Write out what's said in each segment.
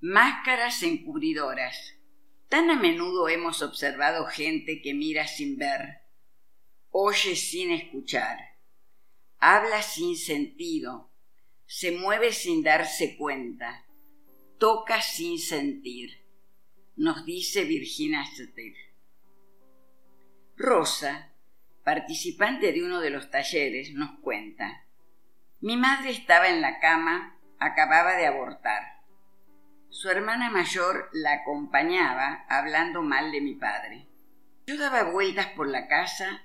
Máscaras encubridoras. Tan a menudo hemos observado gente que mira sin ver, oye sin escuchar, habla sin sentido, se mueve sin darse cuenta, toca sin sentir, nos dice Virginia Stetter. Rosa, participante de uno de los talleres, nos cuenta. Mi madre estaba en la cama, acababa de abortar su hermana mayor la acompañaba hablando mal de mi padre. Yo daba vueltas por la casa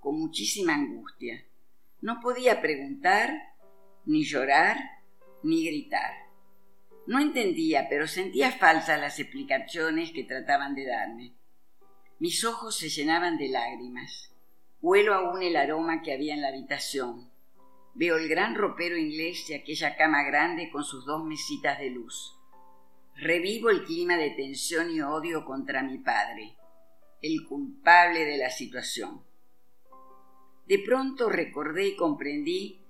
con muchísima angustia. No podía preguntar, ni llorar, ni gritar. No entendía, pero sentía falsas las explicaciones que trataban de darme. Mis ojos se llenaban de lágrimas. Huelo aún el aroma que había en la habitación. Veo el gran ropero inglés y aquella cama grande con sus dos mesitas de luz. Revivo el clima de tensión y odio contra mi padre, el culpable de la situación. De pronto recordé y comprendí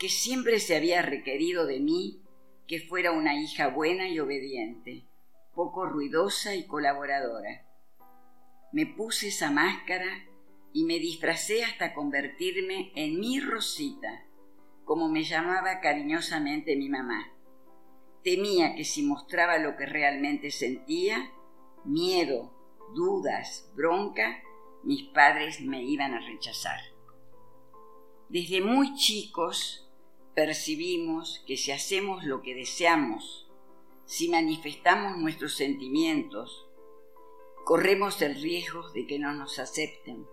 que siempre se había requerido de mí que fuera una hija buena y obediente, poco ruidosa y colaboradora. Me puse esa máscara y me disfracé hasta convertirme en mi Rosita, como me llamaba cariñosamente mi mamá. Temía que si mostraba lo que realmente sentía, miedo, dudas, bronca, mis padres me iban a rechazar. Desde muy chicos percibimos que si hacemos lo que deseamos, si manifestamos nuestros sentimientos, corremos el riesgo de que no nos acepten.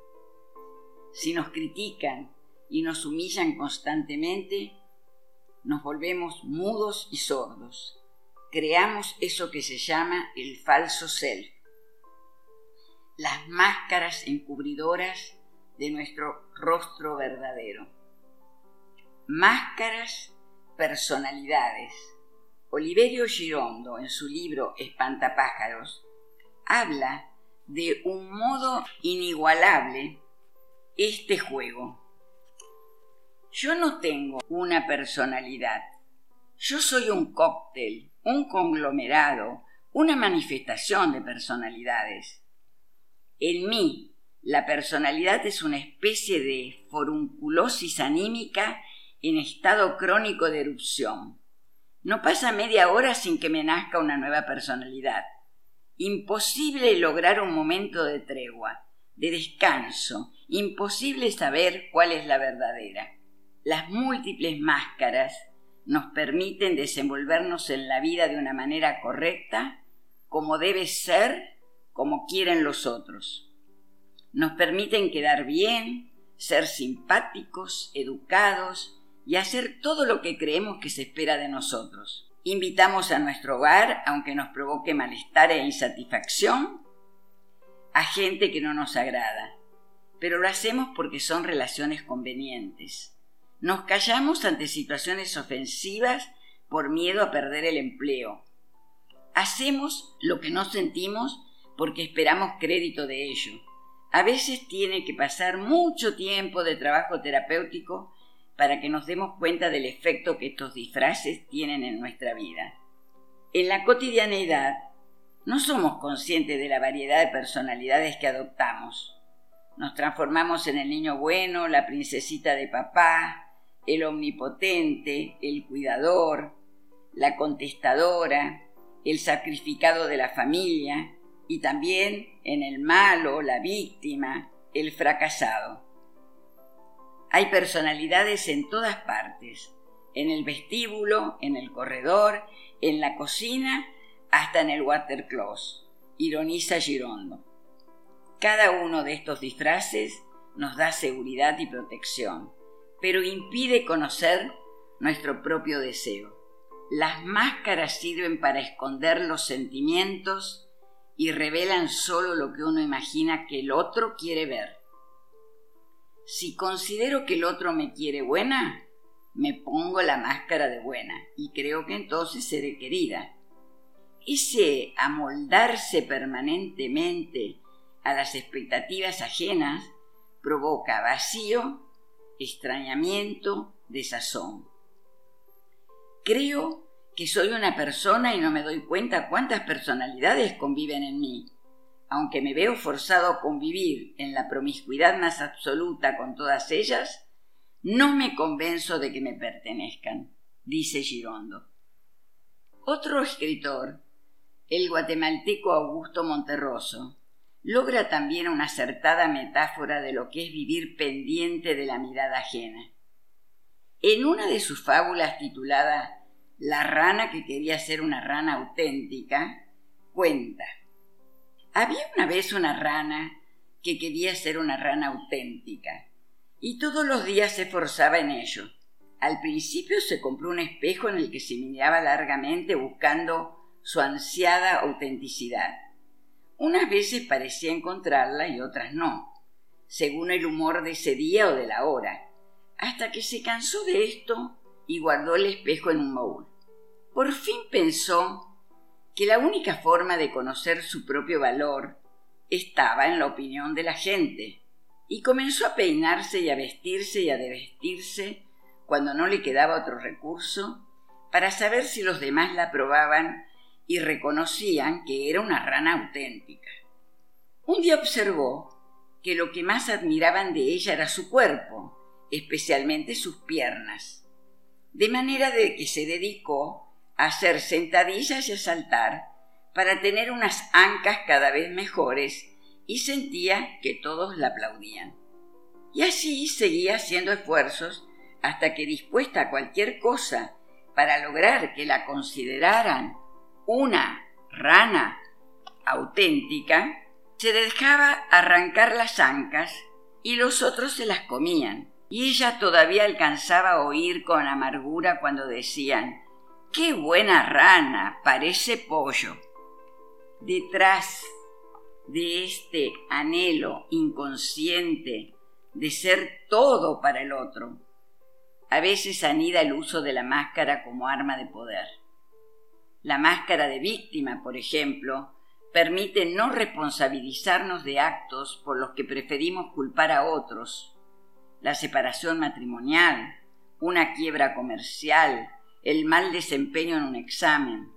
Si nos critican y nos humillan constantemente, nos volvemos mudos y sordos. Creamos eso que se llama el falso self, las máscaras encubridoras de nuestro rostro verdadero. Máscaras, personalidades. Oliverio Girondo, en su libro Espantapájaros, habla de un modo inigualable este juego yo no tengo una personalidad. Yo soy un cóctel, un conglomerado, una manifestación de personalidades. En mí, la personalidad es una especie de forunculosis anímica en estado crónico de erupción. No pasa media hora sin que me nazca una nueva personalidad. Imposible lograr un momento de tregua, de descanso, imposible saber cuál es la verdadera. Las múltiples máscaras nos permiten desenvolvernos en la vida de una manera correcta, como debe ser, como quieren los otros. Nos permiten quedar bien, ser simpáticos, educados y hacer todo lo que creemos que se espera de nosotros. Invitamos a nuestro hogar, aunque nos provoque malestar e insatisfacción, a gente que no nos agrada, pero lo hacemos porque son relaciones convenientes nos callamos ante situaciones ofensivas por miedo a perder el empleo. Hacemos lo que no sentimos porque esperamos crédito de ello. A veces tiene que pasar mucho tiempo de trabajo terapéutico para que nos demos cuenta del efecto que estos disfraces tienen en nuestra vida. En la cotidianeidad no somos conscientes de la variedad de personalidades que adoptamos. Nos transformamos en el niño bueno, la princesita de papá, el omnipotente, el cuidador, la contestadora, el sacrificado de la familia y también en el malo, la víctima, el fracasado. Hay personalidades en todas partes, en el vestíbulo, en el corredor, en la cocina, hasta en el watercloset, ironiza Girondo. Cada uno de estos disfraces nos da seguridad y protección pero impide conocer nuestro propio deseo. Las máscaras sirven para esconder los sentimientos y revelan solo lo que uno imagina que el otro quiere ver. Si considero que el otro me quiere buena, me pongo la máscara de buena y creo que entonces seré querida. Ese amoldarse permanentemente a las expectativas ajenas provoca vacío extrañamiento, desazón. Creo que soy una persona y no me doy cuenta cuántas personalidades conviven en mí. Aunque me veo forzado a convivir en la promiscuidad más absoluta con todas ellas, no me convenzo de que me pertenezcan, dice Girondo. Otro escritor, el guatemalteco Augusto Monterroso, logra también una acertada metáfora de lo que es vivir pendiente de la mirada ajena. En una de sus fábulas titulada La rana que quería ser una rana auténtica, cuenta. Había una vez una rana que quería ser una rana auténtica y todos los días se esforzaba en ello. Al principio se compró un espejo en el que se miraba largamente buscando su ansiada autenticidad. Unas veces parecía encontrarla y otras no, según el humor de ese día o de la hora hasta que se cansó de esto y guardó el espejo en un baúl. Por fin pensó que la única forma de conocer su propio valor estaba en la opinión de la gente, y comenzó a peinarse y a vestirse y a desvestirse cuando no le quedaba otro recurso para saber si los demás la aprobaban y reconocían que era una rana auténtica. Un día observó que lo que más admiraban de ella era su cuerpo, especialmente sus piernas, de manera de que se dedicó a hacer sentadillas y a saltar para tener unas ancas cada vez mejores y sentía que todos la aplaudían. Y así seguía haciendo esfuerzos hasta que dispuesta a cualquier cosa para lograr que la consideraran una rana auténtica, se dejaba arrancar las ancas y los otros se las comían y ella todavía alcanzaba a oír con amargura cuando decían ¡Qué buena rana! Parece pollo. Detrás de este anhelo inconsciente de ser todo para el otro, a veces anida el uso de la máscara como arma de poder. La máscara de víctima, por ejemplo, permite no responsabilizarnos de actos por los que preferimos culpar a otros la separación matrimonial, una quiebra comercial, el mal desempeño en un examen.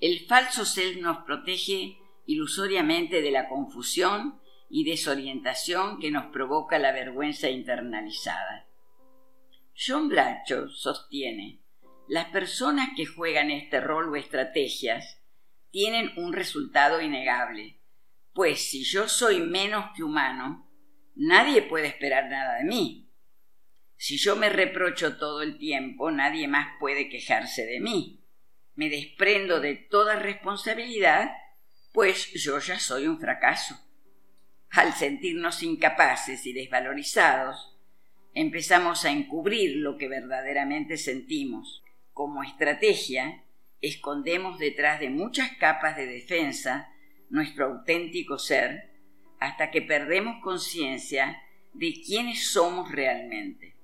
El falso self nos protege ilusoriamente de la confusión y desorientación que nos provoca la vergüenza internalizada. John Bradshaw sostiene, las personas que juegan este rol o estrategias tienen un resultado innegable, pues si yo soy menos que humano, nadie puede esperar nada de mí. Si yo me reprocho todo el tiempo, nadie más puede quejarse de mí. Me desprendo de toda responsabilidad, pues yo ya soy un fracaso. Al sentirnos incapaces y desvalorizados, empezamos a encubrir lo que verdaderamente sentimos. Como estrategia, escondemos detrás de muchas capas de defensa nuestro auténtico ser hasta que perdemos conciencia de quiénes somos realmente.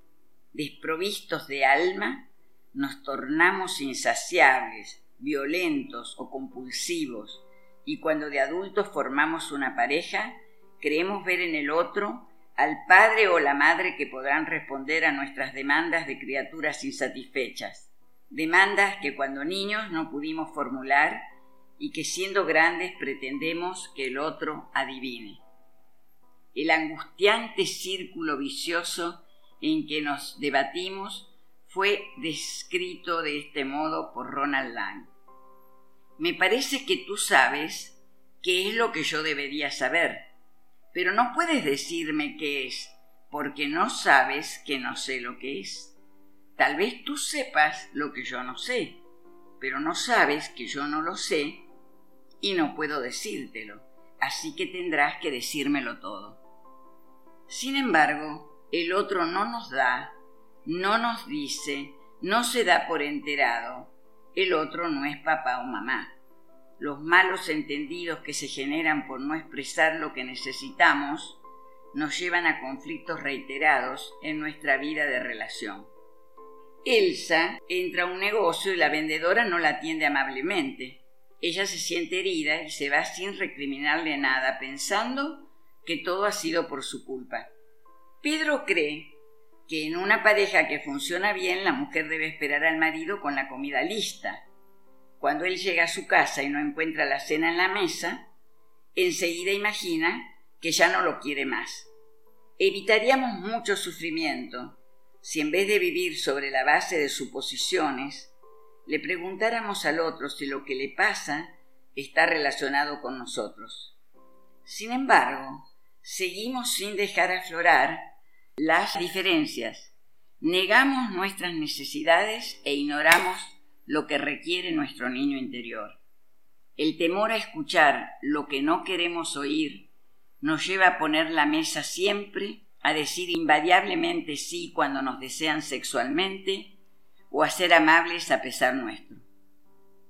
Desprovistos de alma, nos tornamos insaciables, violentos o compulsivos, y cuando de adultos formamos una pareja, creemos ver en el otro al padre o la madre que podrán responder a nuestras demandas de criaturas insatisfechas, demandas que cuando niños no pudimos formular y que siendo grandes pretendemos que el otro adivine el angustiante círculo vicioso en que nos debatimos fue descrito de este modo por Ronald Lang. Me parece que tú sabes qué es lo que yo debería saber, pero no puedes decirme qué es, porque no sabes que no sé lo que es. Tal vez tú sepas lo que yo no sé, pero no sabes que yo no lo sé y no puedo decírtelo, así que tendrás que decírmelo todo. Sin embargo, el otro no nos da, no nos dice, no se da por enterado. El otro no es papá o mamá. Los malos entendidos que se generan por no expresar lo que necesitamos nos llevan a conflictos reiterados en nuestra vida de relación. Elsa entra a un negocio y la vendedora no la atiende amablemente. Ella se siente herida y se va sin recriminarle nada, pensando que todo ha sido por su culpa. Pedro cree que en una pareja que funciona bien la mujer debe esperar al marido con la comida lista. Cuando él llega a su casa y no encuentra la cena en la mesa, enseguida imagina que ya no lo quiere más. Evitaríamos mucho sufrimiento si en vez de vivir sobre la base de suposiciones, le preguntáramos al otro si lo que le pasa está relacionado con nosotros. Sin embargo, seguimos sin dejar aflorar las diferencias, negamos nuestras necesidades e ignoramos lo que requiere nuestro niño interior. El temor a escuchar lo que no queremos oír nos lleva a poner la mesa siempre, a decir invariablemente sí cuando nos desean sexualmente o a ser amables a pesar nuestro.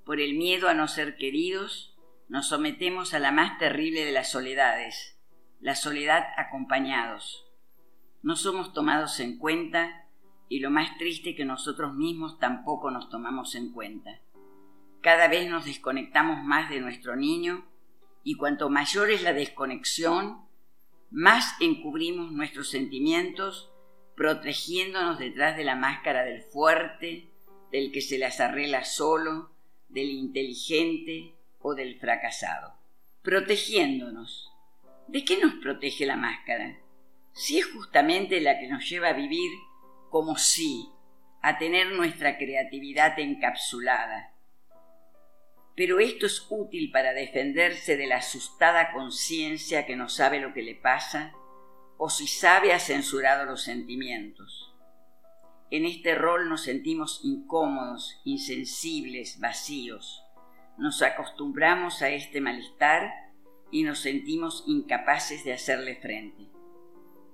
Por el miedo a no ser queridos, nos sometemos a la más terrible de las soledades, la soledad acompañados. No somos tomados en cuenta y lo más triste que nosotros mismos tampoco nos tomamos en cuenta. Cada vez nos desconectamos más de nuestro niño y cuanto mayor es la desconexión, más encubrimos nuestros sentimientos, protegiéndonos detrás de la máscara del fuerte, del que se las arregla solo, del inteligente o del fracasado. Protegiéndonos. ¿De qué nos protege la máscara? Si es justamente la que nos lleva a vivir como si, a tener nuestra creatividad encapsulada, pero esto es útil para defenderse de la asustada conciencia que no sabe lo que le pasa o si sabe ha censurado los sentimientos. En este rol nos sentimos incómodos, insensibles, vacíos. Nos acostumbramos a este malestar y nos sentimos incapaces de hacerle frente.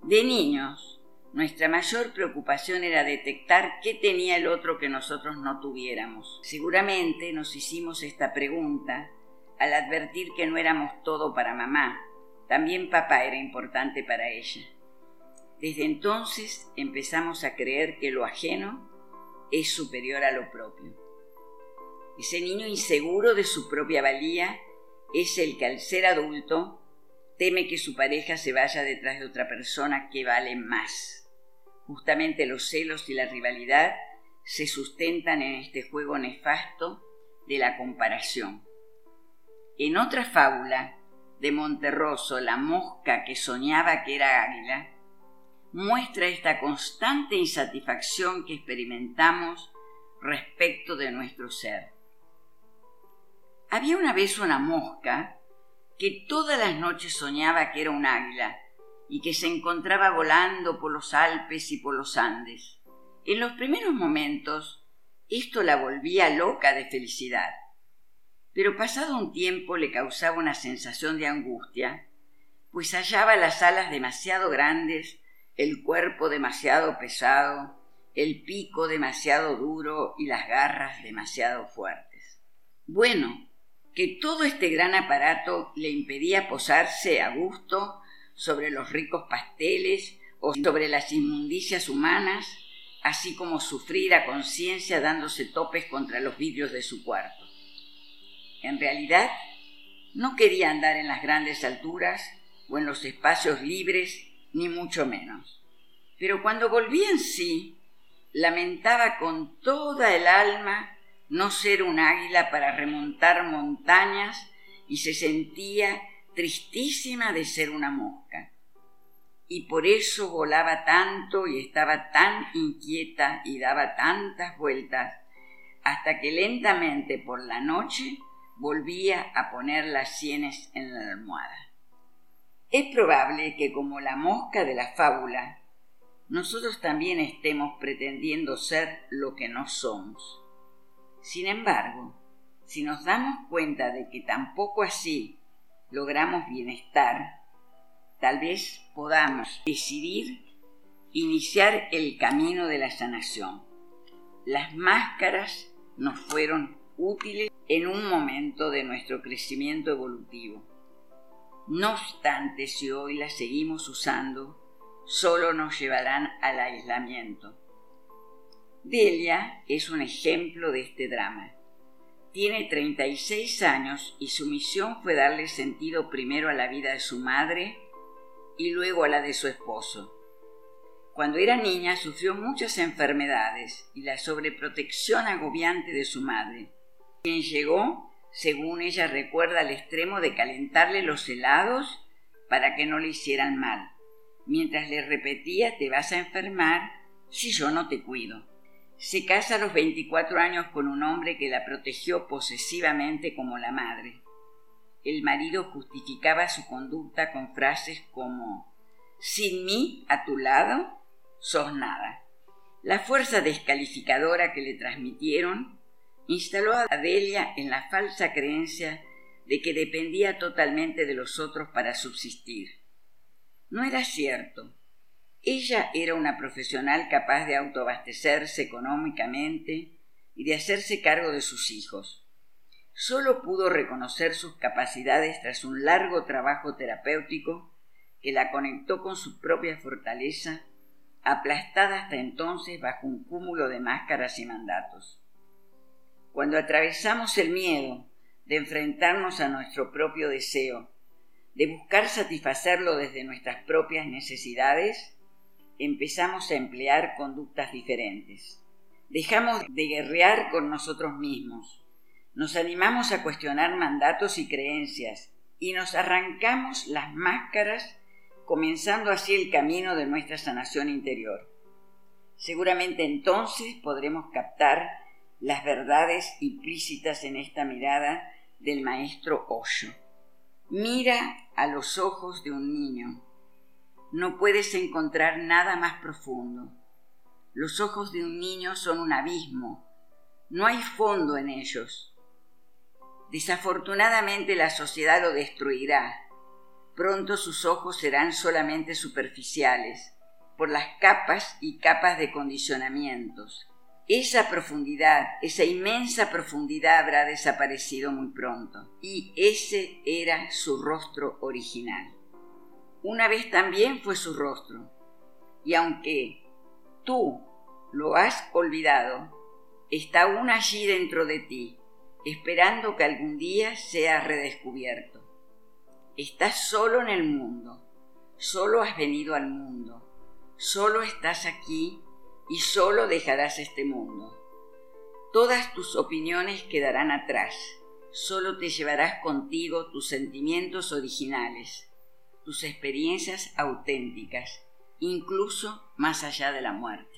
De niños, nuestra mayor preocupación era detectar qué tenía el otro que nosotros no tuviéramos. Seguramente nos hicimos esta pregunta al advertir que no éramos todo para mamá, también papá era importante para ella. Desde entonces empezamos a creer que lo ajeno es superior a lo propio. Ese niño inseguro de su propia valía es el que al ser adulto teme que su pareja se vaya detrás de otra persona que vale más. Justamente los celos y la rivalidad se sustentan en este juego nefasto de la comparación. En otra fábula de Monterroso, la mosca que soñaba que era águila, muestra esta constante insatisfacción que experimentamos respecto de nuestro ser. Había una vez una mosca que todas las noches soñaba que era un águila y que se encontraba volando por los Alpes y por los Andes. En los primeros momentos esto la volvía loca de felicidad, pero pasado un tiempo le causaba una sensación de angustia, pues hallaba las alas demasiado grandes, el cuerpo demasiado pesado, el pico demasiado duro y las garras demasiado fuertes. Bueno, que todo este gran aparato le impedía posarse a gusto sobre los ricos pasteles o sobre las inmundicias humanas, así como sufrir a conciencia dándose topes contra los vidrios de su cuarto. En realidad, no quería andar en las grandes alturas o en los espacios libres, ni mucho menos. Pero cuando volvía en sí, lamentaba con toda el alma no ser un águila para remontar montañas y se sentía tristísima de ser una mosca. Y por eso volaba tanto y estaba tan inquieta y daba tantas vueltas, hasta que lentamente por la noche volvía a poner las sienes en la almohada. Es probable que como la mosca de la fábula, nosotros también estemos pretendiendo ser lo que no somos. Sin embargo, si nos damos cuenta de que tampoco así logramos bienestar, tal vez podamos decidir iniciar el camino de la sanación. Las máscaras nos fueron útiles en un momento de nuestro crecimiento evolutivo. No obstante, si hoy las seguimos usando, solo nos llevarán al aislamiento. Delia es un ejemplo de este drama. Tiene 36 años y su misión fue darle sentido primero a la vida de su madre y luego a la de su esposo. Cuando era niña sufrió muchas enfermedades y la sobreprotección agobiante de su madre, quien llegó, según ella recuerda, al extremo de calentarle los helados para que no le hicieran mal, mientras le repetía te vas a enfermar si yo no te cuido. Se casa a los 24 años con un hombre que la protegió posesivamente como la madre. El marido justificaba su conducta con frases como sin mí a tu lado sos nada. La fuerza descalificadora que le transmitieron instaló a Adelia en la falsa creencia de que dependía totalmente de los otros para subsistir. No era cierto. Ella era una profesional capaz de autoabastecerse económicamente y de hacerse cargo de sus hijos. Solo pudo reconocer sus capacidades tras un largo trabajo terapéutico que la conectó con su propia fortaleza aplastada hasta entonces bajo un cúmulo de máscaras y mandatos. Cuando atravesamos el miedo de enfrentarnos a nuestro propio deseo, de buscar satisfacerlo desde nuestras propias necesidades, empezamos a emplear conductas diferentes. Dejamos de guerrear con nosotros mismos, nos animamos a cuestionar mandatos y creencias y nos arrancamos las máscaras comenzando así el camino de nuestra sanación interior. Seguramente entonces podremos captar las verdades implícitas en esta mirada del maestro Osho. Mira a los ojos de un niño. No puedes encontrar nada más profundo. Los ojos de un niño son un abismo. No hay fondo en ellos. Desafortunadamente la sociedad lo destruirá pronto sus ojos serán solamente superficiales, por las capas y capas de condicionamientos. Esa profundidad, esa inmensa profundidad habrá desaparecido muy pronto, y ese era su rostro original. Una vez también fue su rostro, y aunque tú lo has olvidado, está aún allí dentro de ti, esperando que algún día sea redescubierto. Estás solo en el mundo, solo has venido al mundo, solo estás aquí y solo dejarás este mundo. Todas tus opiniones quedarán atrás, solo te llevarás contigo tus sentimientos originales, tus experiencias auténticas, incluso más allá de la muerte.